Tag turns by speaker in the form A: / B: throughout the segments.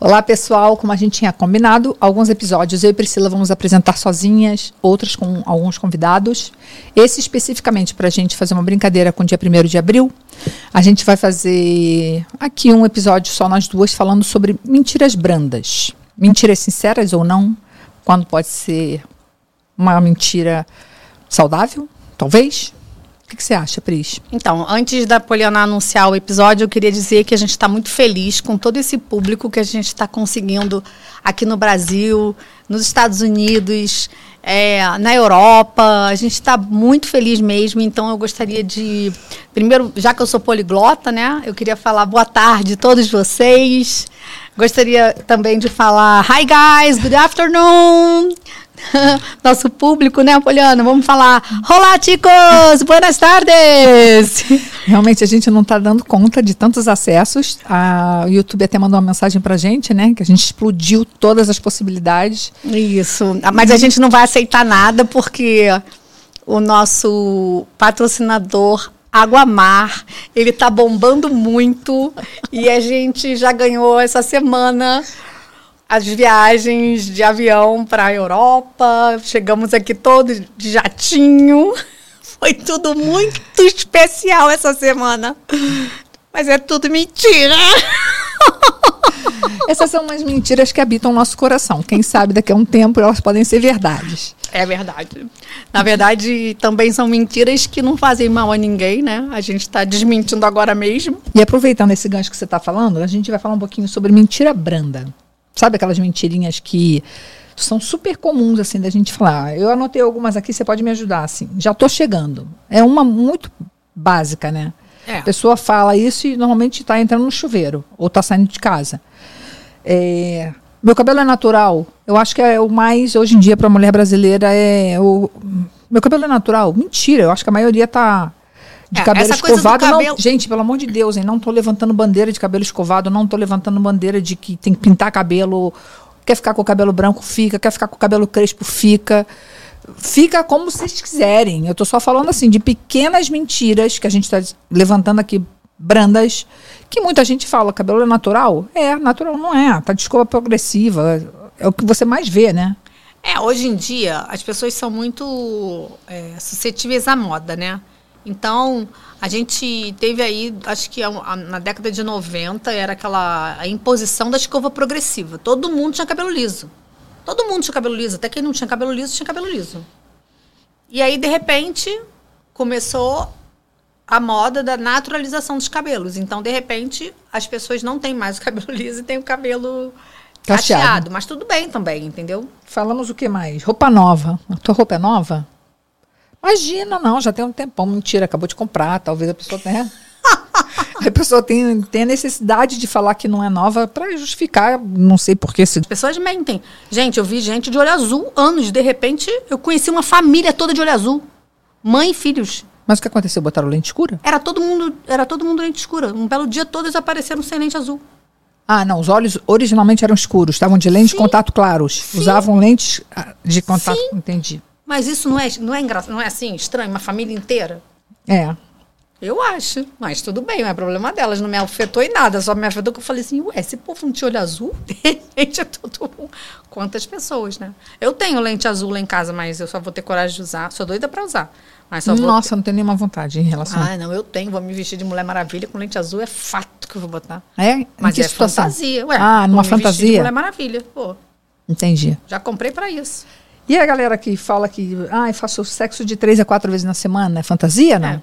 A: Olá pessoal, como a gente tinha combinado, alguns episódios eu e Priscila vamos apresentar sozinhas, outros com alguns convidados. Esse especificamente para a gente fazer uma brincadeira com o dia 1 de abril. A gente vai fazer aqui um episódio só nós duas falando sobre mentiras brandas. Mentiras sinceras ou não, quando pode ser uma mentira saudável, talvez. O que, que, você acha, Pris?
B: Então, antes da Poliana anunciar o episódio, eu queria dizer que a gente está muito feliz com todo esse público que a gente está conseguindo aqui no Brasil, nos Estados Unidos, é, na Europa. A gente está muito feliz mesmo. Então, eu gostaria de. Primeiro, já que eu sou poliglota, né? Eu queria falar boa tarde a todos vocês. Gostaria também de falar Hi, guys, good afternoon. nosso público, né, Poliana? Vamos falar. Olá, chicos! Buenas tardes!
A: Realmente a gente não está dando conta de tantos acessos. A, o YouTube até mandou uma mensagem para a gente, né? Que a gente explodiu todas as possibilidades.
B: Isso. Mas a gente não vai aceitar nada porque o nosso patrocinador Água Mar, ele tá bombando muito e a gente já ganhou essa semana as viagens de avião para a Europa. Chegamos aqui todos de jatinho. Foi tudo muito especial essa semana. Mas é tudo mentira.
A: Essas são umas mentiras que habitam o nosso coração. Quem sabe daqui a um tempo elas podem ser verdades.
B: É verdade. Na verdade, também são mentiras que não fazem mal a ninguém, né? A gente está desmentindo agora mesmo.
A: E aproveitando esse gancho que você está falando, a gente vai falar um pouquinho sobre mentira branda. Sabe aquelas mentirinhas que são super comuns, assim, da gente falar. Eu anotei algumas aqui, você pode me ajudar, assim. Já estou chegando. É uma muito básica, né? É. A pessoa fala isso e normalmente está entrando no chuveiro ou está saindo de casa. É, meu cabelo é natural. Eu acho que é o mais, hoje em dia, para a mulher brasileira, é o. Meu cabelo é natural. Mentira, eu acho que a maioria está de é, cabelo escovado. Cabelo... Não, gente, pelo amor de Deus, hein, não tô levantando bandeira de cabelo escovado, não tô levantando bandeira de que tem que pintar cabelo. Quer ficar com o cabelo branco, fica. Quer ficar com o cabelo crespo, fica. Fica como vocês quiserem. Eu tô só falando assim de pequenas mentiras que a gente está levantando aqui, brandas, que muita gente fala, cabelo é natural? É, natural não é. Tá de escova progressiva. É o que você mais vê, né?
B: É, hoje em dia as pessoas são muito é, suscetíveis à moda, né? Então, a gente teve aí, acho que na década de 90, era aquela a imposição da escova progressiva. Todo mundo tinha cabelo liso. Todo mundo tinha cabelo liso. Até quem não tinha cabelo liso, tinha cabelo liso. E aí, de repente, começou a moda da naturalização dos cabelos. Então, de repente, as pessoas não têm mais o cabelo liso e têm o cabelo cacheado. cacheado. Mas tudo bem também, entendeu?
A: Falamos o que mais? Roupa nova. A tua roupa é nova? Imagina, não, já tem um tempão. Mentira, acabou de comprar. Talvez a pessoa tenha. a pessoa tem, tem a necessidade de falar que não é nova para justificar, não sei por que. Se...
B: As pessoas mentem. Gente, eu vi gente de olho azul anos. De repente, eu conheci uma família toda de olho azul. Mãe e filhos.
A: Mas o que aconteceu? Botaram lente escura?
B: Era todo mundo, era todo mundo lente escura. Um belo dia todos apareceram sem lente azul.
A: Ah, não, os olhos originalmente eram escuros, estavam de lente Sim. de contato claros. Sim. Usavam lentes ah, de contato, Sim. entendi.
B: Mas isso não é, não é engraçado, não é assim, estranho, uma família inteira?
A: É.
B: Eu acho, mas tudo bem, não é problema delas, não me afetou em nada, só me afetou que eu falei assim, ué, esse povo não tinha olho azul? Gente, é todo Quantas pessoas, né? Eu tenho lente azul lá em casa, mas eu só vou ter coragem de usar, sou doida para usar. Mas só
A: Nossa, ter... não tenho nenhuma vontade em relação.
B: Ah, não, eu tenho, vou me vestir de Mulher Maravilha com lente azul, é fato que eu vou botar.
A: É?
B: Mas é situação? fantasia, ué.
A: Ah, numa fantasia? de
B: Mulher Maravilha, pô.
A: Entendi.
B: Já comprei para isso.
A: E a galera que fala que ah, faço sexo de três a quatro vezes na semana, é fantasia, não? É,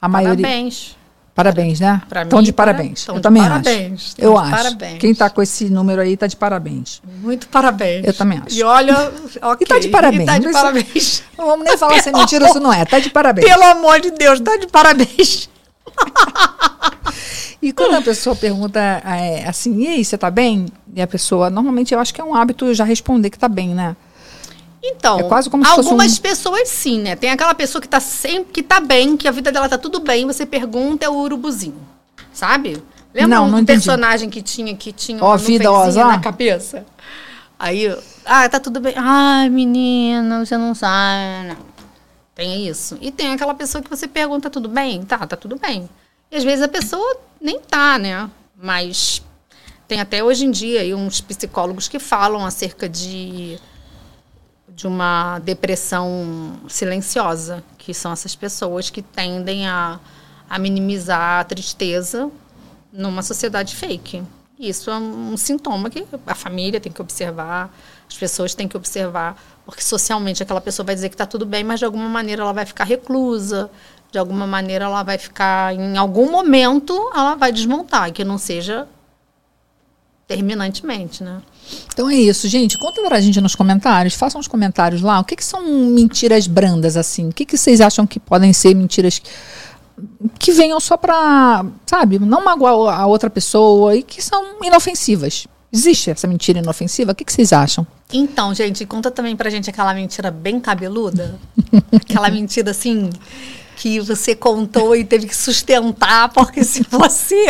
B: a maioria. Parabéns.
A: Parabéns, né?
B: Estão
A: de parabéns.
B: eu de também parabéns. acho.
A: Eu acho. Parabéns. Quem está com esse número aí está de parabéns.
B: Muito parabéns.
A: Eu também acho.
B: E olha, ok.
A: E tá de parabéns. E
B: tá de parabéns.
A: Não vamos nem falar se é mentira ou se não é. Tá de parabéns.
B: Pelo amor de Deus, tá de parabéns.
A: e quando a pessoa pergunta é, assim, e aí, você tá bem? E a pessoa, normalmente eu acho que é um hábito já responder que tá bem, né?
B: Então, é quase como algumas um... pessoas sim, né? Tem aquela pessoa que tá sempre que tá bem, que a vida dela tá tudo bem, você pergunta é o urubuzinho. Sabe? Lembra não, um não personagem que tinha que tinha
A: uma vida
B: na cabeça? Aí, ah, tá tudo bem. Ai, menina, você não sabe. Não. Tem isso. E tem aquela pessoa que você pergunta, tudo bem? Tá, tá tudo bem. E às vezes a pessoa nem tá, né? Mas tem até hoje em dia aí uns psicólogos que falam acerca de de uma depressão silenciosa, que são essas pessoas que tendem a, a minimizar a tristeza numa sociedade fake. Isso é um sintoma que a família tem que observar, as pessoas têm que observar, porque socialmente aquela pessoa vai dizer que está tudo bem, mas de alguma maneira ela vai ficar reclusa, de alguma maneira ela vai ficar, em algum momento, ela vai desmontar, que não seja terminantemente, né?
A: Então é isso, gente. Conta pra gente nos comentários, façam os comentários lá. O que, que são mentiras brandas, assim? O que, que vocês acham que podem ser mentiras que venham só pra, sabe, não magoar a outra pessoa e que são inofensivas? Existe essa mentira inofensiva? O que, que vocês acham?
B: Então, gente, conta também pra gente aquela mentira bem cabeluda. aquela mentira assim que você contou e teve que sustentar, porque se você,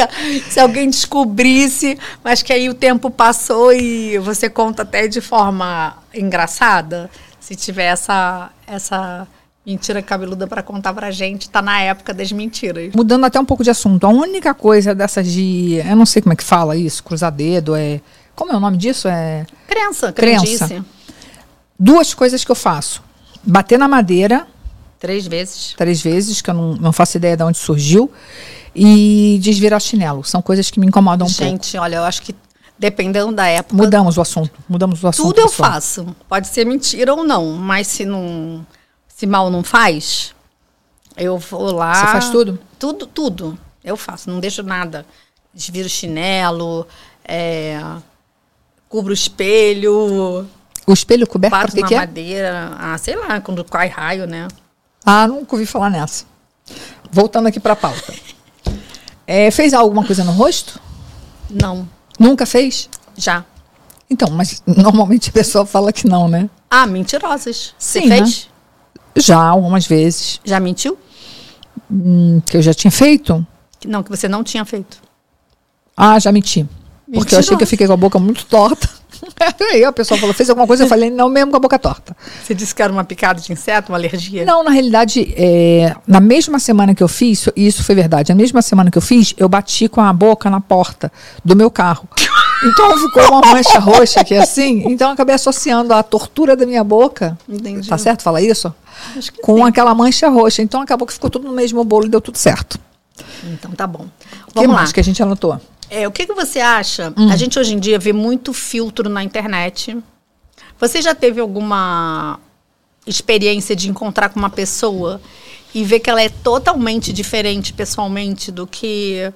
B: se alguém descobrisse, mas que aí o tempo passou e você conta até de forma engraçada, se tiver essa, essa mentira cabeluda para contar pra gente, tá na época das mentiras.
A: Mudando até um pouco de assunto, a única coisa dessas de, eu não sei como é que fala isso, cruzar dedo, é, como é o nome disso? É
B: crença, crença. Crendice.
A: Duas coisas que eu faço. Bater na madeira
B: Três vezes.
A: Três vezes, que eu não, não faço ideia de onde surgiu. E desvirar chinelo. São coisas que me incomodam um
B: Gente, pouco. Gente, olha, eu acho que dependendo da época.
A: Mudamos o assunto. Mudamos o assunto.
B: Tudo eu pessoal. faço. Pode ser mentira ou não, mas se não. Se mal não faz, eu vou lá.
A: Você faz tudo?
B: Tudo, tudo. Eu faço, não deixo nada. Desviro chinelo, é, cubro o espelho.
A: O espelho coberto
B: Bato
A: na que
B: madeira. É? Ah, sei lá, quando cai raio, né?
A: Ah, nunca ouvi falar nessa. Voltando aqui para a pauta. É, fez alguma coisa no rosto?
B: Não.
A: Nunca fez?
B: Já.
A: Então, mas normalmente a pessoa fala que não, né?
B: Ah, mentirosas.
A: Sim, Você fez? Né? Já, algumas vezes.
B: Já mentiu?
A: Hum, que eu já tinha feito?
B: Não, que você não tinha feito.
A: Ah, já menti. Porque eu achei que eu fiquei com a boca muito torta. Aí a pessoa falou, fez alguma coisa, eu falei, não, mesmo com a boca torta.
B: Você disse que era uma picada de inseto, uma alergia?
A: Não, na realidade, é, na mesma semana que eu fiz, e isso foi verdade, na mesma semana que eu fiz, eu bati com a boca na porta do meu carro. Então ficou uma mancha roxa aqui assim, então eu acabei associando a tortura da minha boca, Entendi. tá certo falar isso? com sim. aquela mancha roxa. Então acabou que ficou tudo no mesmo bolo e deu tudo certo.
B: Então tá bom.
A: Vamos que lá. mais que a gente anotou?
B: É, o que, que você acha? Hum. A gente hoje em dia vê muito filtro na internet. Você já teve alguma experiência de encontrar com uma pessoa e ver que ela é totalmente diferente pessoalmente do que.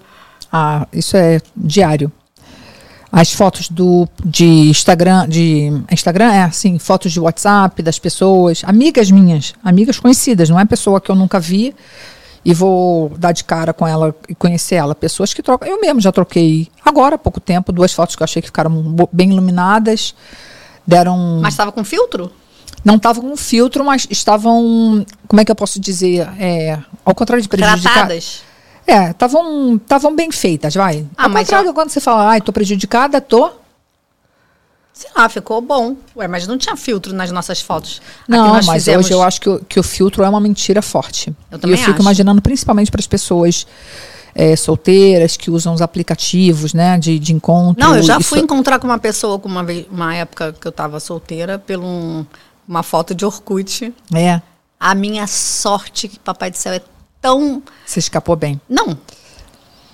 A: Ah, isso é diário. As fotos do, de Instagram, de Instagram é assim, fotos de WhatsApp das pessoas, amigas minhas, amigas conhecidas, não é pessoa que eu nunca vi, e vou dar de cara com ela e conhecer ela. Pessoas que trocam. Eu mesmo já troquei agora há pouco tempo duas fotos que eu achei que ficaram bem iluminadas. Deram.
B: Mas estava com filtro?
A: Não estava com filtro, mas estavam. Como é que eu posso dizer? É, ao contrário de prejudicadas. É, estavam bem feitas, vai. Ah, ao contrário, já... quando você fala, ai, tô prejudicada, tô.
B: Sei lá, ficou bom. Ué, mas não tinha filtro nas nossas fotos.
A: Não, mas fizemos... hoje eu acho que o, que o filtro é uma mentira forte.
B: Eu também
A: e eu fico
B: acho.
A: imaginando, principalmente para as pessoas é, solteiras que usam os aplicativos, né, de, de encontro.
B: Não, eu já fui encontrar com uma pessoa, com uma, vez, uma época que eu estava solteira, por um, uma foto de Orkut.
A: É.
B: A minha sorte, que Papai do Céu é tão.
A: Você escapou bem.
B: Não.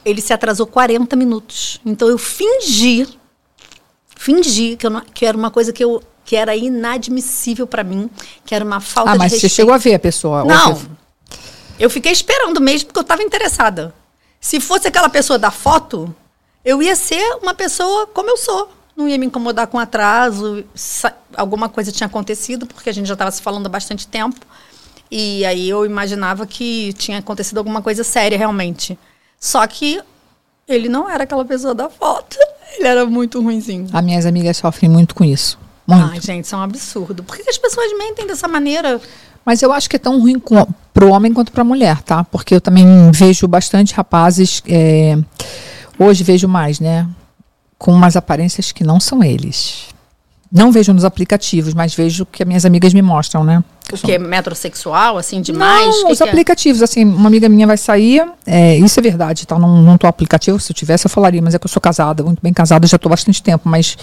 B: Ele se atrasou 40 minutos. Então eu fingi fingi que, eu não, que era uma coisa que eu que era inadmissível para mim, que era uma falta
A: ah, mas de
B: respeito.
A: você chegou a ver a pessoa?
B: Não. Eu fiquei esperando mesmo porque eu estava interessada. Se fosse aquela pessoa da foto, eu ia ser uma pessoa como eu sou. Não ia me incomodar com atraso, alguma coisa tinha acontecido, porque a gente já estava se falando há bastante tempo. E aí eu imaginava que tinha acontecido alguma coisa séria realmente. Só que ele não era aquela pessoa da foto. Ele era muito ruimzinho.
A: As minhas amigas sofrem muito com isso. Muito.
B: Ai, gente, isso é um absurdo. Por que as pessoas mentem dessa maneira?
A: Mas eu acho que é tão ruim para o homem quanto para a mulher, tá? Porque eu também vejo bastante rapazes. É, hoje vejo mais, né? Com umas aparências que não são eles. Não vejo nos aplicativos, mas vejo que as minhas amigas me mostram, né?
B: O que? Metrosexual, assim, demais?
A: Não,
B: Que
A: os
B: que é?
A: aplicativos, assim, uma amiga minha vai sair, é, isso é verdade, tá? Não, não tô aplicativo, se eu tivesse eu falaria, mas é que eu sou casada, muito bem casada, já tô bastante tempo, mas.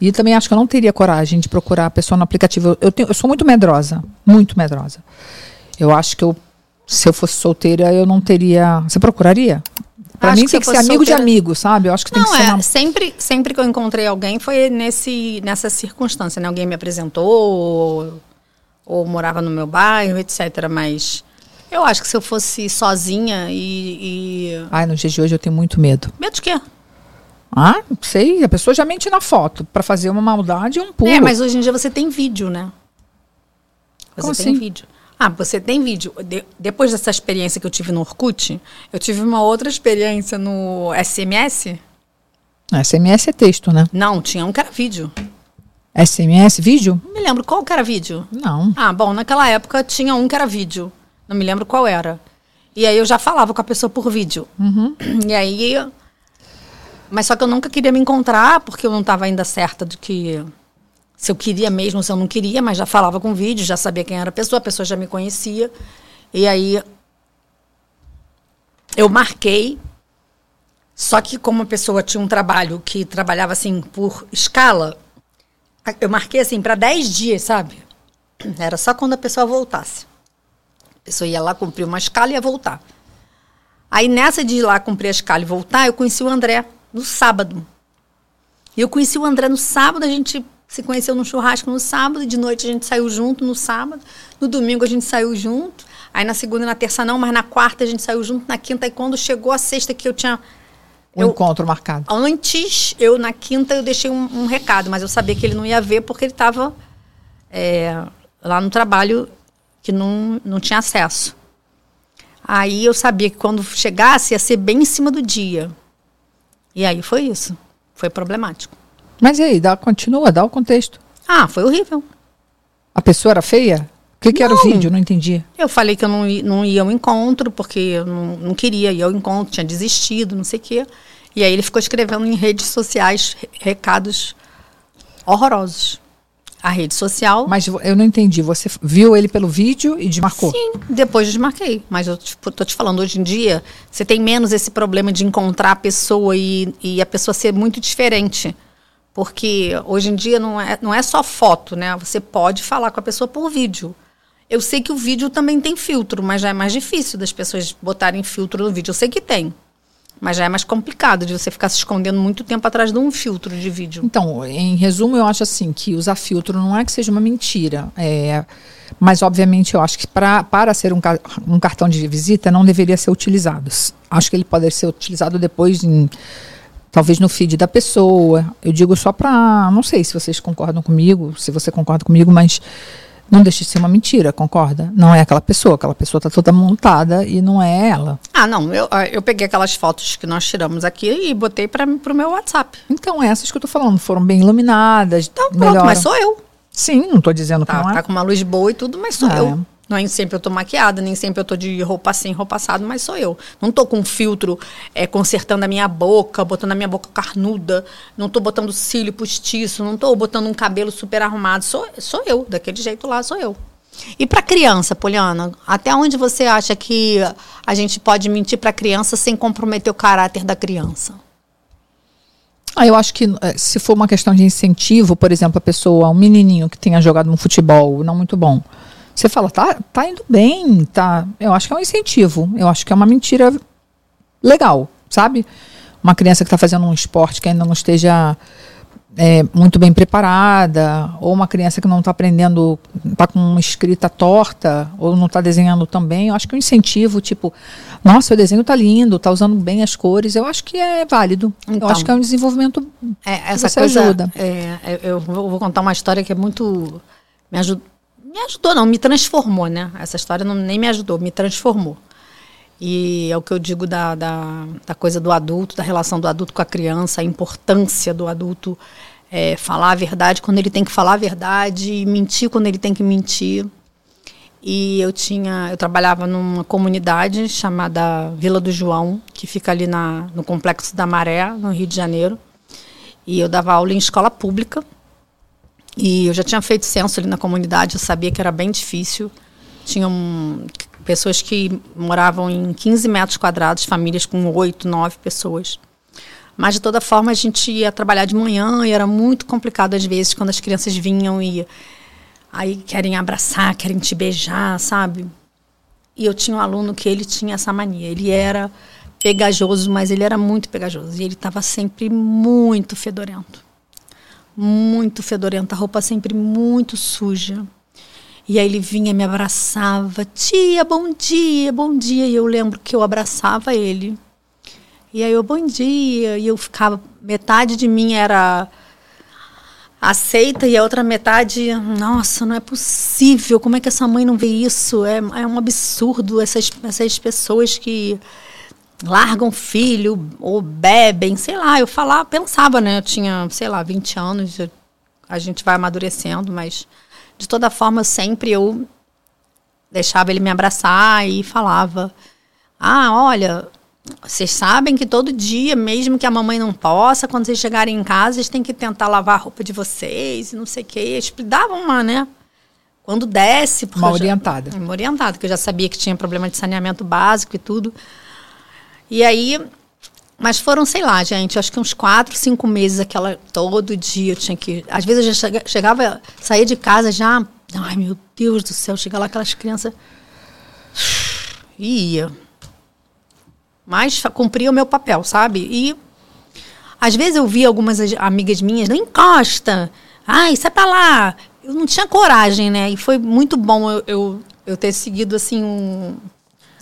A: E também acho que eu não teria coragem de procurar a pessoa no aplicativo. Eu, eu, tenho, eu sou muito medrosa, muito medrosa. Eu acho que eu, se eu fosse solteira, eu não teria. Você procuraria? Pra
B: Acho
A: mim
B: que
A: tem que ser amigo de
B: solteira-
A: amigo, sabe? Eu acho que tem
B: Não,
A: que ser
B: é,
A: uma.
B: sempre, sempre que eu encontrei alguém foi nesse, nessa circunstância, né? Alguém me apresentou, ou, ou morava no meu bairro, etc. Mas eu acho que se eu fosse sozinha e. e...
A: Ai, nos dias de hoje eu tenho muito medo.
B: Medo de quê?
A: Ah, não sei, a pessoa já mente na foto. Pra fazer uma maldade é um pulo.
B: É, mas hoje em dia você tem vídeo, né? Você
A: Como
B: tem
A: assim?
B: vídeo. Ah, você tem vídeo. De- depois dessa experiência que eu tive no Orkut, eu tive uma outra experiência no SMS.
A: SMS é texto, né?
B: Não, tinha um que era vídeo.
A: SMS, vídeo?
B: Não me lembro qual que era vídeo.
A: Não.
B: Ah, bom, naquela época tinha um que era vídeo. Não me lembro qual era. E aí eu já falava com a pessoa por vídeo. E aí. Mas só que eu nunca queria me encontrar, porque eu não estava ainda certa de que. Se eu queria mesmo, se eu não queria, mas já falava com vídeo, já sabia quem era a pessoa, a pessoa já me conhecia. E aí. Eu marquei. Só que como a pessoa tinha um trabalho que trabalhava assim por escala, eu marquei assim para 10 dias, sabe? Era só quando a pessoa voltasse. A pessoa ia lá cumprir uma escala e ia voltar. Aí nessa de ir lá cumprir a escala e voltar, eu conheci o André no sábado. E eu conheci o André no sábado, a gente se conheceu num churrasco no sábado, de noite a gente saiu junto no sábado, no domingo a gente saiu junto, aí na segunda e na terça não, mas na quarta a gente saiu junto, na quinta, e quando chegou a sexta que eu tinha
A: Um
B: Eu-
A: encontro marcado.
B: Antes, eu na quinta eu deixei um, um recado, mas eu sabia que ele não ia ver porque ele estava lá no trabalho que não, não tinha acesso. Aí eu sabia que quando chegasse ia ser bem em cima do dia. E aí foi isso. Foi problemático.
A: Mas e aí, dá, continua, dá o contexto.
B: Ah, foi horrível.
A: A pessoa era feia? O que, que era o vídeo? Não entendi.
B: Eu falei que eu não, não ia ao encontro, porque eu não, não queria ir ao encontro, tinha desistido, não sei o quê. E aí ele ficou escrevendo em redes sociais re- recados horrorosos. A rede social.
A: Mas eu não entendi. Você viu ele pelo vídeo e desmarcou?
B: Sim, depois desmarquei. Mas eu tô te falando, hoje em dia, você tem menos esse problema de encontrar a pessoa e, e a pessoa ser muito diferente. Porque hoje em dia não é, não é só foto, né? Você pode falar com a pessoa por vídeo. Eu sei que o vídeo também tem filtro, mas já é mais difícil das pessoas botarem filtro no vídeo. Eu sei que tem. Mas já é mais complicado de você ficar se escondendo muito tempo atrás de um filtro de vídeo.
A: Então, em resumo, eu acho assim que usar filtro não é que seja uma mentira. é, mas, obviamente, eu acho que pra, para ser um, um cartão de visita não deveria ser utilizado. Acho que ele pode ser utilizado depois, em- talvez no feed da pessoa. Eu digo só para. Não sei se vocês concordam comigo, se você concorda comigo, mas não deixa de ser uma mentira, concorda? Não é aquela pessoa. Aquela pessoa está toda montada e não é ela.
B: Ah, não. Eu, ah, eu peguei aquelas fotos que nós tiramos aqui e botei para o meu WhatsApp.
A: Então, essas que eu tô falando foram bem iluminadas.
B: Então, pronto,
A: melhoram.
B: mas sou eu.
A: Sim, não tô dizendo que
B: Tá,
A: não é.
B: tá com uma luz boa e tudo, mas sou
A: É.
B: eu. Não é sempre eu tô maquiada, nem sempre eu tô de roupa assim, roupa assado, mas sou eu. Não tô com filtro é, consertando a minha boca, botando a minha boca carnuda, não tô botando cílio postiço, não tô botando um cabelo super arrumado. Sou, sou eu, daquele jeito lá, sou eu. E para criança, Poliana, até onde você acha que a gente pode mentir para criança sem comprometer o caráter da criança?
A: Ah, eu acho que eh, se for uma questão de incentivo, por exemplo, a pessoa, um menininho que tenha jogado um futebol não muito bom, você fala, tá, tá indo bem, tá. Eu acho que é um incentivo. Eu acho que é uma mentira legal, sabe? Uma criança que está fazendo um esporte que ainda não esteja eh, muito bem preparada, ou uma criança que não está aprendendo, está com uma escrita torta, ou não está desenhando tão bem. Eu acho que um incentivo, tipo, nossa, o desenho tá lindo, está usando bem as cores, eu acho que é válido.
B: Então.
A: eu acho que é um desenvolvimento
B: É, essa
A: você
B: coisa.
A: ajuda.
B: é, é, eu vou vou contar uma história que é muito. Me ajudou. Me ajudou, não, me transformou, né? Essa história não, nem me ajudou, me transformou. E é o que eu digo da, da, da coisa do adulto, da relação do adulto com a criança, a importância do adulto é, falar a verdade quando ele tem que falar a verdade, e mentir quando ele tem que mentir. E eu tinha, eu trabalhava numa comunidade chamada Vila do João, que fica ali na, no Complexo da Maré, no Rio de Janeiro. E eu dava aula em escola pública. E eu já tinha feito censo ali na comunidade, eu sabia que era bem difícil. Tinham pessoas que moravam em 15 metros quadrados, famílias com 8, 9 pessoas. Mas, de toda forma, a gente ia trabalhar de manhã e era muito complicado, às vezes, quando as crianças vinham e aí querem abraçar, querem te beijar, sabe? E eu tinha um aluno que ele tinha essa mania. Ele era pegajoso, mas ele era muito pegajoso. E ele estava sempre muito fedorento. Muito fedorento. A roupa sempre muito suja. E aí ele vinha, me abraçava. Tia, bom dia, bom dia. E eu lembro que eu abraçava ele. E aí eu, bom dia. E eu ficava. Metade de mim era aceita e a outra metade, nossa, não é possível, como é que essa mãe não vê isso? É, é um absurdo essas, essas pessoas que largam filho ou bebem, sei lá, eu falava, pensava, né? Eu tinha, sei lá, 20 anos, a gente vai amadurecendo, mas de toda forma sempre eu deixava ele me abraçar e falava: "Ah, olha, vocês sabem que todo dia, mesmo que a mamãe não possa, quando vocês chegarem em casa, vocês têm que tentar lavar a roupa de vocês e não sei o quê. Eles davam uma, né? Quando desce.
A: Uma orientada.
B: Já, uma orientada, porque eu já sabia que tinha problema de saneamento básico e tudo. E aí. Mas foram, sei lá, gente, acho que uns quatro, cinco meses aquela. Todo dia eu tinha que. Às vezes eu já chegava, saía de casa já. Ai, meu Deus do céu, chega lá aquelas crianças. Ia mas cumpria o meu papel, sabe? E às vezes eu via algumas amigas minhas, não encosta, ai, sai pra lá. Eu não tinha coragem, né? E foi muito bom eu, eu, eu ter seguido, assim, um...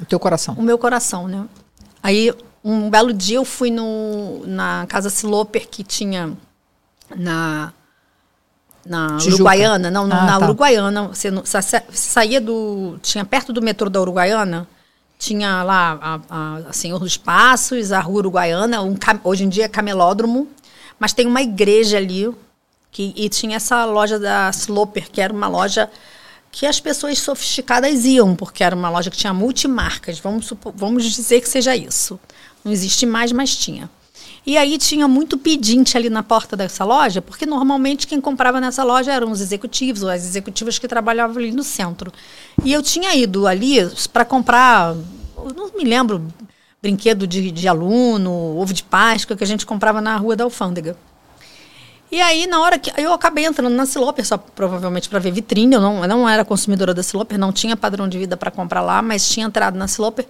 A: O teu coração.
B: O meu coração, né? Aí, um belo dia eu fui no, na Casa Siloper, que tinha na na Tijuca. Uruguaiana, não, ah, na tá. Uruguaiana, você, você, saía do, tinha perto do metrô da Uruguaiana, tinha lá a, a, a Senhor dos Passos, a Rua Uruguaiana, um, hoje em dia é camelódromo, mas tem uma igreja ali que, e tinha essa loja da Sloper, que era uma loja que as pessoas sofisticadas iam, porque era uma loja que tinha multimarcas, vamos, supor, vamos dizer que seja isso. Não existe mais, mas tinha. E aí tinha muito pedinte ali na porta dessa loja, porque normalmente quem comprava nessa loja eram os executivos ou as executivas que trabalhavam ali no centro. E eu tinha ido ali para comprar, não me lembro, brinquedo de, de aluno, ovo de Páscoa, que a gente comprava na rua da Alfândega. E aí, na hora que. Eu acabei entrando na Siloper, só provavelmente para ver vitrine. Eu não, eu não era consumidora da Siloper, não tinha padrão de vida para comprar lá, mas tinha entrado na Siloper.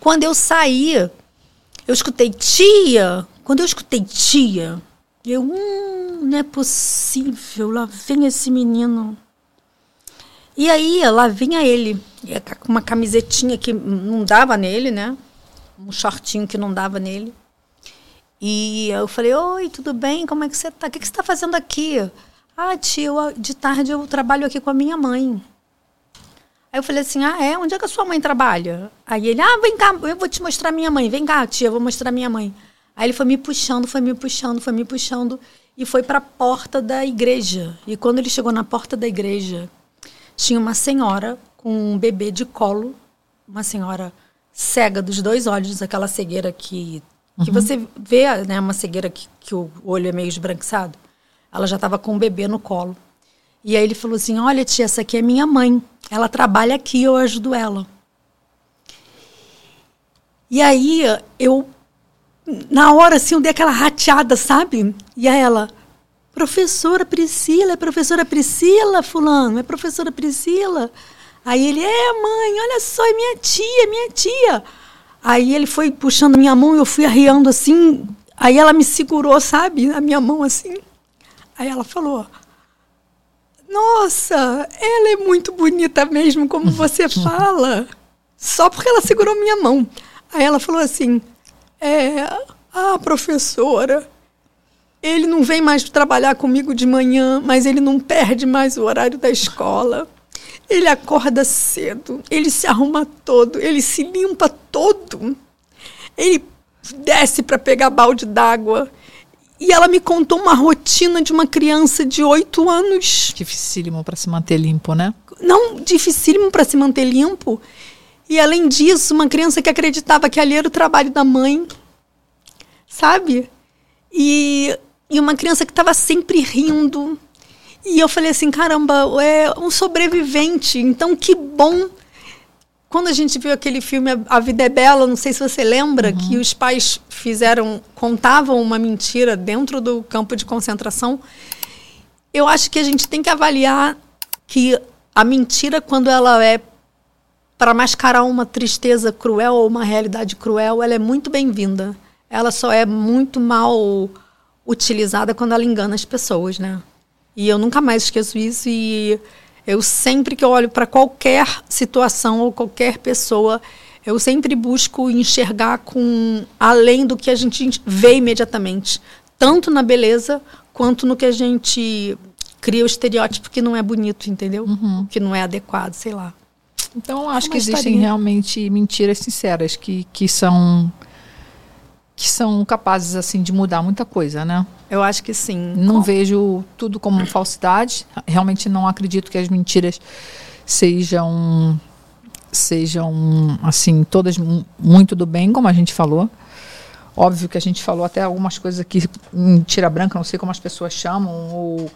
B: Quando eu saí, eu escutei tia, quando eu escutei tia, eu, hum, não é possível, lá vem esse menino. E aí, lá vinha ele, com uma camisetinha que não dava nele, né? Um shortinho que não dava nele. E eu falei, oi, tudo bem? Como é que você tá? O que, que você está fazendo aqui? Ah, eu, de tarde eu trabalho aqui com a minha mãe. Aí eu falei assim, ah, é? Onde é que a sua mãe trabalha? Aí ele, ah, vem cá, eu vou te mostrar minha mãe. Vem cá, tia, eu vou mostrar minha mãe. Aí ele foi me puxando, foi me puxando, foi me puxando e foi para a porta da igreja. E quando ele chegou na porta da igreja, tinha uma senhora com um bebê de colo, uma senhora cega dos dois olhos, aquela cegueira que que uhum. você vê, né, uma cegueira que, que o olho é meio esbranquiçado. Ela já estava com um bebê no colo. E aí ele falou assim: Olha, tia, essa aqui é minha mãe. Ela trabalha aqui, eu ajudo ela. E aí eu na hora, assim, eu dei aquela rateada, sabe? E aí ela, professora Priscila, é professora Priscila, fulano, é professora Priscila. Aí ele, é mãe, olha só, é minha tia, é minha tia. Aí ele foi puxando minha mão e eu fui arriando assim. Aí ela me segurou, sabe, a minha mão assim. Aí ela falou, nossa, ela é muito bonita mesmo, como você fala. Só porque ela segurou minha mão. Aí ela falou assim, é, ah, professora, ele não vem mais trabalhar comigo de manhã, mas ele não perde mais o horário da escola. Ele acorda cedo, ele se arruma todo, ele se limpa todo. Ele desce para pegar balde d'água. E ela me contou uma rotina de uma criança de oito anos.
A: Dificílimo para se manter limpo, né?
B: Não, dificílimo para se manter limpo. E além disso, uma criança que acreditava que ali era o trabalho da mãe, sabe? E, e uma criança que estava sempre rindo. E eu falei assim, caramba, é um sobrevivente. Então, que bom. Quando a gente viu aquele filme A Vida é Bela, não sei se você lembra, uhum. que os pais fizeram, contavam uma mentira dentro do campo de concentração. Eu acho que a gente tem que avaliar que a mentira, quando ela é para mascarar uma tristeza cruel ou uma realidade cruel, ela é muito bem-vinda. Ela só é muito mal utilizada quando ela engana as pessoas, né? E eu nunca mais esqueço isso e eu sempre que eu olho para qualquer situação ou qualquer pessoa, eu sempre busco enxergar com além do que a gente vê imediatamente, tanto na beleza quanto no que a gente cria o estereótipo que não é bonito, entendeu? Uhum. Que não é adequado, sei lá.
A: Então acho que existem realmente mentiras sinceras que, que são que são capazes assim de mudar muita coisa, né?
B: Eu acho que sim.
A: Não vejo tudo como falsidade. Realmente não acredito que as mentiras sejam sejam assim todas muito do bem, como a gente falou. Óbvio que a gente falou até algumas coisas aqui mentira branca, não sei como as pessoas chamam ou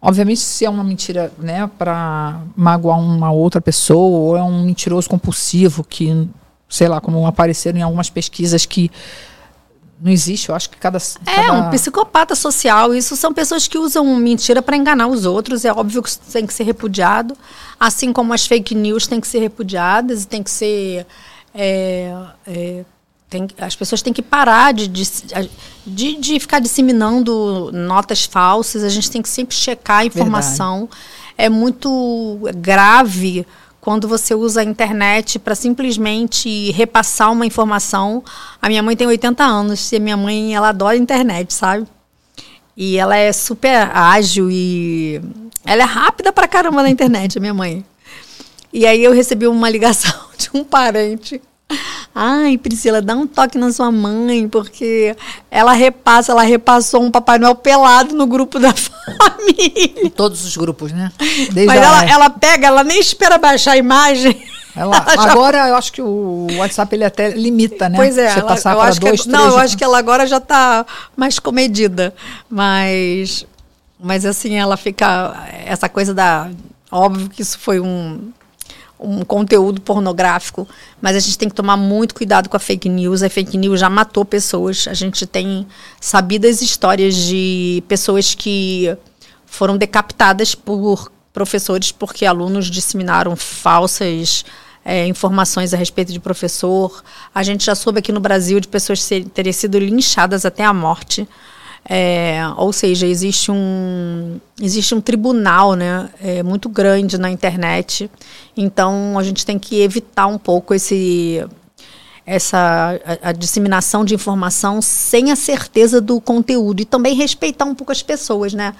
A: Obviamente, se é uma mentira né, para magoar uma outra pessoa, ou é um mentiroso compulsivo que sei lá, como apareceram em algumas pesquisas que não existe, eu acho que cada.
B: É, cada... um psicopata social. Isso são pessoas que usam mentira para enganar os outros. É óbvio que isso tem que ser repudiado. Assim como as fake news têm que ser repudiadas e tem que ser. É, é, tem, as pessoas têm que parar de, de, de, de, ficar disseminando notas falsas. A gente tem que sempre checar a informação. Verdade. É muito grave quando você usa a internet para simplesmente repassar uma informação. A minha mãe tem 80 anos e a minha mãe ela adora a internet, sabe? E ela é super ágil e ela é rápida pra caramba na internet, a minha mãe. E aí eu recebi uma ligação de um parente Ai, Priscila, dá um toque na sua mãe, porque ela repassa, ela repassou um Papai Noel pelado no grupo da família. Em
A: todos os grupos, né?
B: Desde Mas ela, ela pega, ela nem espera baixar a imagem.
A: Ela, ela agora já... eu acho que o WhatsApp ele até limita, né?
B: Pois é. Você ela, passar para dois, que, Não, eu acho que ela agora já está mais comedida. Mas, mas assim, ela fica. Essa coisa da. Óbvio que isso foi um um conteúdo pornográfico, mas a gente tem que tomar muito cuidado com a fake news. A fake news já matou pessoas. A gente tem sabidas histórias de pessoas que foram decapitadas por professores porque alunos disseminaram falsas é, informações a respeito de professor. A gente já soube aqui no Brasil de pessoas terem sido linchadas até a morte é, ou seja, existe um, existe um tribunal né, é, muito grande na internet, então a gente tem que evitar um pouco esse, essa a, a, disseminação de informação sem a certeza do conteúdo e também respeitar um pouco as pessoas, né?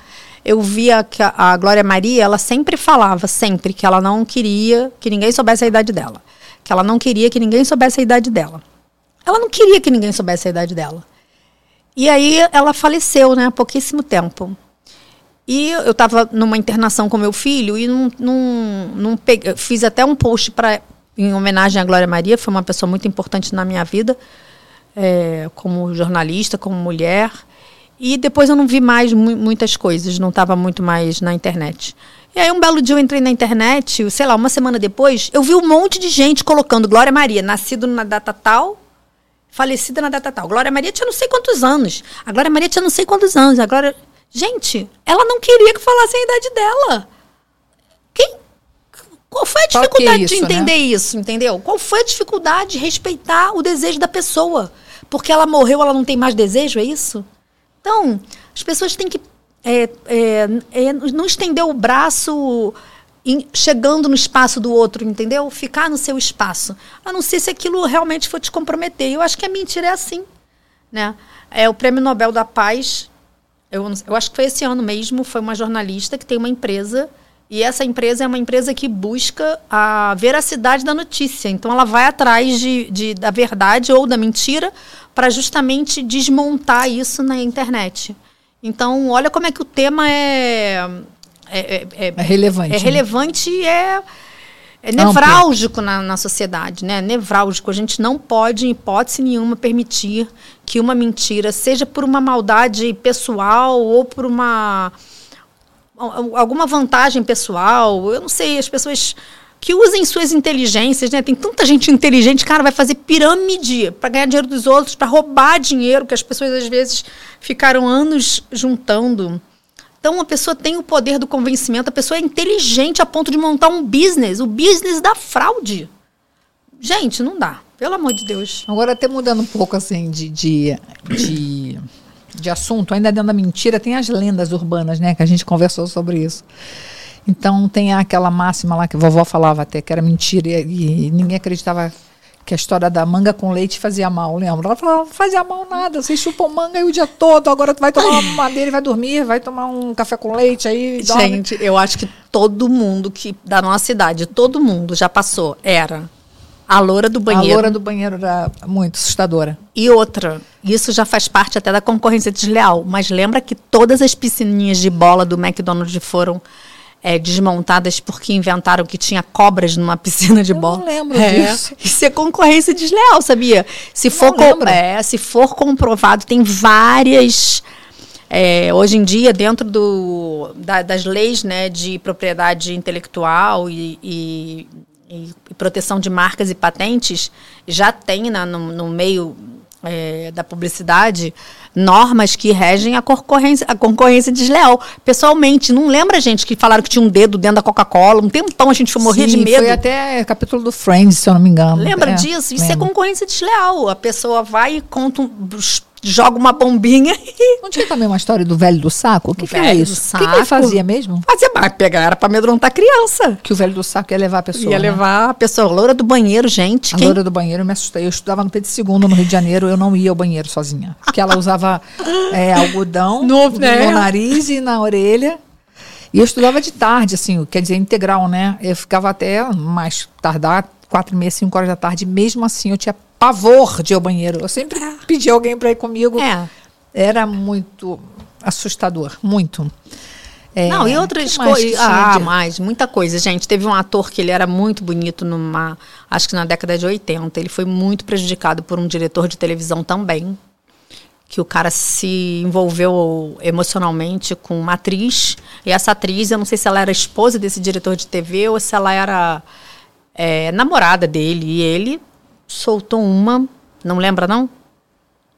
B: Eu via que a, a Glória Maria, ela sempre falava, sempre, que ela não queria que ninguém soubesse a idade dela. Que ela não queria que ninguém soubesse a idade dela. Ela não queria que ninguém soubesse a idade dela. E aí ela faleceu, né, há pouquíssimo tempo. E eu estava numa internação com meu filho e não, não, não peguei, fiz até um post para em homenagem à Glória Maria, foi uma pessoa muito importante na minha vida, é, como jornalista, como mulher. E depois eu não vi mais mu muitas coisas, não estava muito mais na internet. E aí um belo dia eu entrei na internet, sei lá, uma semana depois, eu vi um monte de gente colocando Glória Maria, nascido na data tal, falecida na data tal. Glória Maria tinha não sei quantos anos. A Glória Maria tinha não sei quantos anos. A Glória... Gente, ela não queria que falassem a idade dela. Quem... Qual foi a é dificuldade isso, de né? entender né? isso, entendeu? Qual foi a dificuldade de respeitar o desejo da pessoa? Porque ela morreu, ela não tem mais desejo, é isso? Então, as pessoas têm que é, é, é, não estender o braço chegando no espaço do outro, entendeu? Ficar no seu espaço. A não ser se aquilo realmente for te comprometer. Eu acho que a mentira é assim. Né? É o Prêmio Nobel da Paz, eu, eu acho que foi esse ano mesmo, foi uma jornalista que tem uma empresa. E essa empresa é uma empresa que busca a veracidade da notícia. Então, ela vai atrás de, de da verdade ou da mentira para justamente desmontar isso na internet. Então, olha como é que o tema é
A: é, é, é, é relevante.
B: É né? relevante e é, é nevrálgico na, na sociedade, né? Nevrálgico. A gente não pode, em hipótese nenhuma, permitir que uma mentira, seja por uma maldade pessoal ou por uma alguma vantagem pessoal. Eu não sei, as pessoas que usem suas inteligências, né? Tem tanta gente inteligente, cara, vai fazer pirâmide para ganhar dinheiro dos outros, para roubar dinheiro que as pessoas às vezes ficaram anos juntando. Então a pessoa tem o poder do convencimento, a pessoa é inteligente a ponto de montar um business, o business da fraude. Gente, não dá. Pelo amor de Deus.
A: Agora, até mudando um pouco assim de, de, de, de assunto, ainda dentro da mentira, tem as lendas urbanas, né? Que a gente conversou sobre isso. Então tem aquela máxima lá que a vovó falava até que era mentira e, e ninguém acreditava que a história da manga com leite fazia mal, lembra? Ela falava, não fazia mal nada, vocês chupam manga aí o dia todo, agora tu vai tomar uma madeira e vai dormir, vai tomar um café com leite aí.
B: Gente, eu acho que todo mundo que da nossa idade, todo mundo já passou, era a loura do banheiro.
A: A loura do banheiro era muito assustadora.
B: E outra, isso já faz parte até da concorrência desleal, mas lembra que todas as piscininhas de bola do McDonald's foram é, desmontadas porque inventaram que tinha cobras numa piscina de bola.
A: Eu não lembro é. disso.
B: Isso é concorrência desleal, sabia? Se for, é, se for comprovado, tem várias. É, hoje em dia, dentro do, da, das leis né, de propriedade intelectual e, e, e, proteção de marcas e patentes, já tem na, no, no meio é, da publicidade normas que regem a concorrência, a concorrência desleal. Pessoalmente, não lembra, gente, que falaram que tinha um dedo dentro da Coca-Cola? Um tempão a gente foi morrer de medo.
A: Foi até capítulo do Friends, se eu não me engano.
B: Lembra
A: é,
B: disso? Isso é lembro. é concorrência desleal. A pessoa vai e conta um, joga uma bombinha
A: e... Não tinha também uma história do velho do saco? O que, que era isso? O que, que, ele fazia mesmo?
B: Fazia mais, pegar, era pra amedrontar criança.
A: Que o velho do saco ia levar a pessoa,
B: Ia
A: né?
B: levar a pessoa. A loura do banheiro, gente.
A: A quem... loura do banheiro, me assustei. Eu estudava no Pedro II, no Rio de Janeiro, eu não ia ao banheiro sozinha. Porque ela usava é, algodão no, né? no nariz e na orelha. E eu estudava de tarde, assim, quer dizer, integral, né? Eu ficava até mais tardar, quatro e meia, cinco horas da tarde. Mesmo assim, eu tinha pavor de ir ao banheiro. Eu sempre é. pedi alguém para ir comigo.
B: É.
A: Era muito assustador, muito.
B: É, não, e outras coisas. Ah, de... mais, muita coisa, gente. Teve um ator que ele era muito bonito numa. Acho que na década de 80. Ele foi muito prejudicado por um diretor de televisão também. Que o cara se envolveu emocionalmente com uma atriz. E essa atriz, eu não sei se ela era esposa desse diretor de TV ou se ela era é, namorada dele. E ele soltou uma, não lembra não?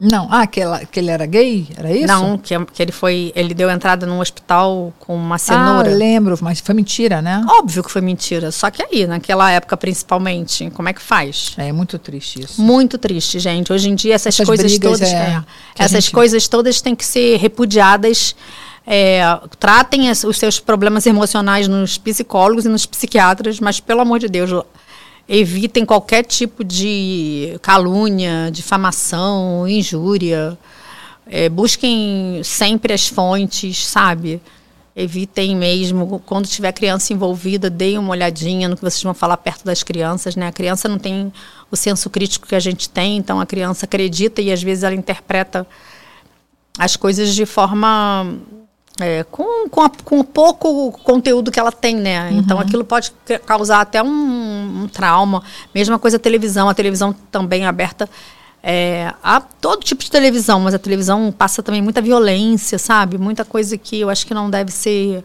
A: Não, ah, que, ela, que ele era gay, era isso?
B: Não, que, que ele foi, ele deu entrada num hospital com uma cenoura.
A: Ah, lembro, mas foi mentira, né?
B: Óbvio que foi mentira, só que aí, naquela época principalmente, como é que faz?
A: É, muito triste isso.
B: Muito triste, gente. Hoje em dia essas, essas coisas todas, é, é, essas gente... coisas todas têm que ser repudiadas. É, tratem os seus problemas emocionais nos psicólogos e nos psiquiatras, mas pelo amor de Deus, evitem qualquer tipo de calúnia, difamação, injúria. É, busquem sempre as fontes, sabe? Evitem mesmo, quando tiver criança envolvida, deem uma olhadinha no que vocês vão falar perto das crianças, né? A criança não tem o senso crítico que a gente tem, então a criança acredita e às vezes ela interpreta as coisas de forma é, com, com, a, com pouco conteúdo que ela tem, né? Uhum. Então aquilo pode causar até um, um, trauma. Mesma coisa a televisão, a televisão também é aberta é, a todo tipo de televisão, mas a televisão passa também muita violência, sabe? Muita coisa que eu acho que não deve ser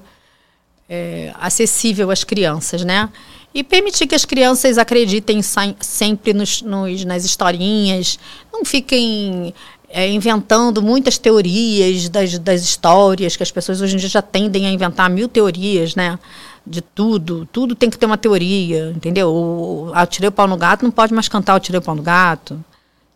B: é, acessível às crianças, né? E permitir que as crianças acreditem sempre nos, nos, nas historinhas, não fiquem é, inventando muitas teorias das, das histórias, que as pessoas hoje em dia já tendem a inventar mil teorias, né? De tudo. Tudo tem que ter uma teoria, entendeu? O, o, tirei o pau no gato, não pode mais cantar o tirei o pau no gato.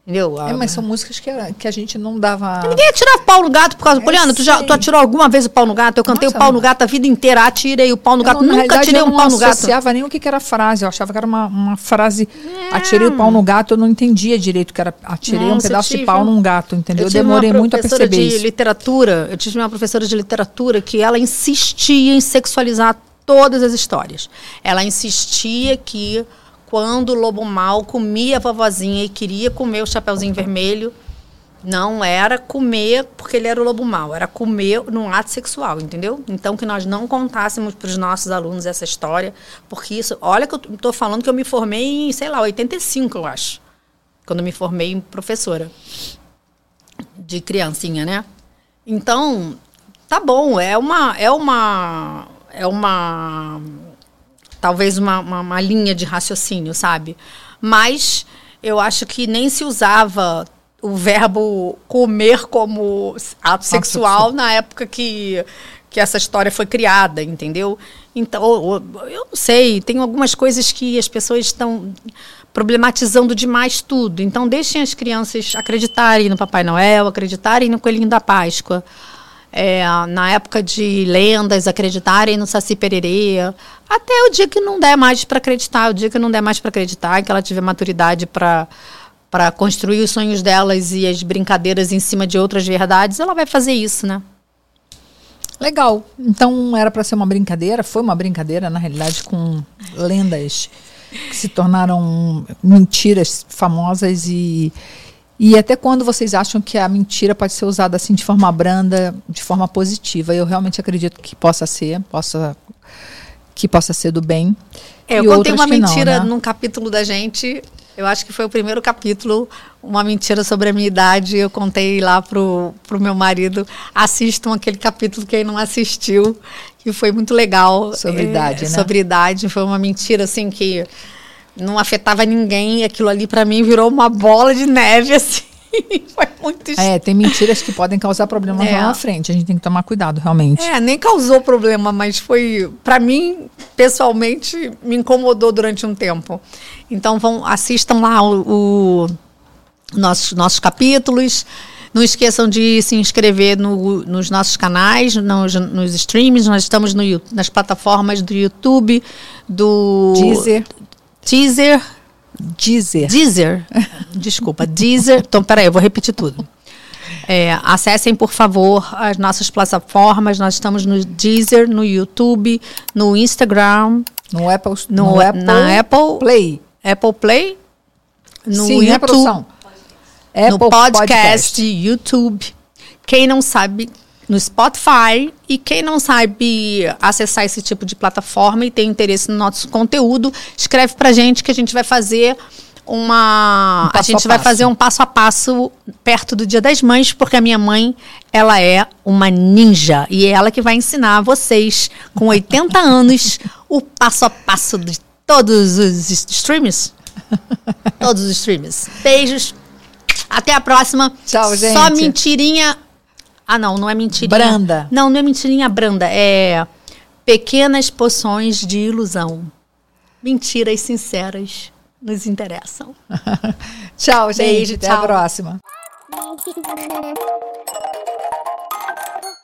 B: Entendeu?
A: É, mas são músicas que, que a gente não dava.
B: Ninguém atira pau no gato por causa. É, Poliana, tu, já, tu atirou alguma vez o pau no gato? Eu cantei Nossa, o pau no gato a vida inteira, atirei o pau no gato. Não, Nunca tirei um pau no gato. Eu não
A: associava nem o que, que era frase. Eu achava que era uma, uma frase. É. Atirei o pau no gato, eu não entendia direito que era. Atirei Nossa, um pedaço de pau num gato, entendeu? Eu, eu demorei muito a perceber.
B: de
A: isso.
B: literatura, eu tive uma professora de literatura que ela insistia em sexualizar todas as histórias. Ela insistia que quando o lobo mal comia a vovozinha e queria comer o chapeuzinho vermelho, não era comer porque ele era o lobo mal, era comer num ato sexual, entendeu? Então que nós não contássemos para os nossos alunos essa história, porque isso, olha que eu estou falando que eu me formei em, sei lá, 85, eu acho, quando eu me formei em professora de criancinha, né? Então, tá bom, é uma. É uma. É uma. Talvez uma, uma, uma linha de raciocínio, sabe? Mas eu acho que nem se usava o verbo comer como ato sexual na época que, que essa história foi criada, entendeu? Então, eu não sei, tem algumas coisas que as pessoas estão problematizando demais tudo. Então, deixem as crianças acreditarem no Papai Noel, acreditarem no Coelhinho da Páscoa. É, na época de lendas, acreditarem no Saci Pererê. Até o dia que não der mais para acreditar, o dia que não der mais para acreditar, que ela tiver maturidade para para construir os sonhos delas e as brincadeiras em cima de outras verdades, ela vai fazer isso, né?
A: Legal. Então era para ser uma brincadeira, foi uma brincadeira na realidade com lendas que se tornaram mentiras famosas e e até quando vocês acham que a mentira pode ser usada assim de forma branda, de forma positiva? Eu realmente acredito que possa ser, possa que possa ser do bem.
B: É, eu contei uma mentira não, né? num capítulo da gente eu acho que foi o primeiro capítulo, uma mentira sobre a minha idade. Eu contei lá pro, pro meu marido. Assistam aquele capítulo quem não assistiu, que foi muito legal.
A: Sobre é, idade, né?
B: Sobre idade. Foi uma mentira, assim, que não afetava ninguém. Aquilo ali, para mim, virou uma bola de neve, assim. Foi muito
A: É, tem mentiras que podem causar problemas é. lá na frente. A gente tem que tomar cuidado, realmente.
B: É, nem causou problema, mas foi. para mim, pessoalmente, me incomodou durante um tempo. Então, vão, assistam lá o, o nossos, nossos capítulos. Não esqueçam de se inscrever no, nos nossos canais, nos, nos streams. Nós estamos no, nas plataformas do YouTube, do
A: Deezer.
B: Deezer
A: Deezer.
B: Deezer. Desculpa, Deezer. Então, peraí, eu vou repetir tudo. É, acessem, por favor, as nossas plataformas. Nós estamos no Deezer, no YouTube, no Instagram.
A: No Apple,
B: no, no Apple, na Apple
A: Play.
B: Apple Play.
A: No Sim, YouTube.
B: Apple no podcast, podcast, YouTube. Quem não sabe, no Spotify. E quem não sabe acessar esse tipo de plataforma e tem interesse no nosso conteúdo, escreve pra gente que a gente vai fazer uma. Um a gente a vai fazer um passo a passo perto do Dia das Mães, porque a minha mãe, ela é uma ninja. E é ela que vai ensinar vocês, com 80 anos, o passo a passo de todos os streams. Todos os streams. Beijos. Até a próxima.
A: Tchau, gente.
B: Só mentirinha ah, não, não é mentirinha.
A: Branda.
B: Não, não é mentirinha branda. É pequenas poções de ilusão. Mentiras sinceras nos interessam.
A: tchau, gente. Beijo, Até tchau. a próxima.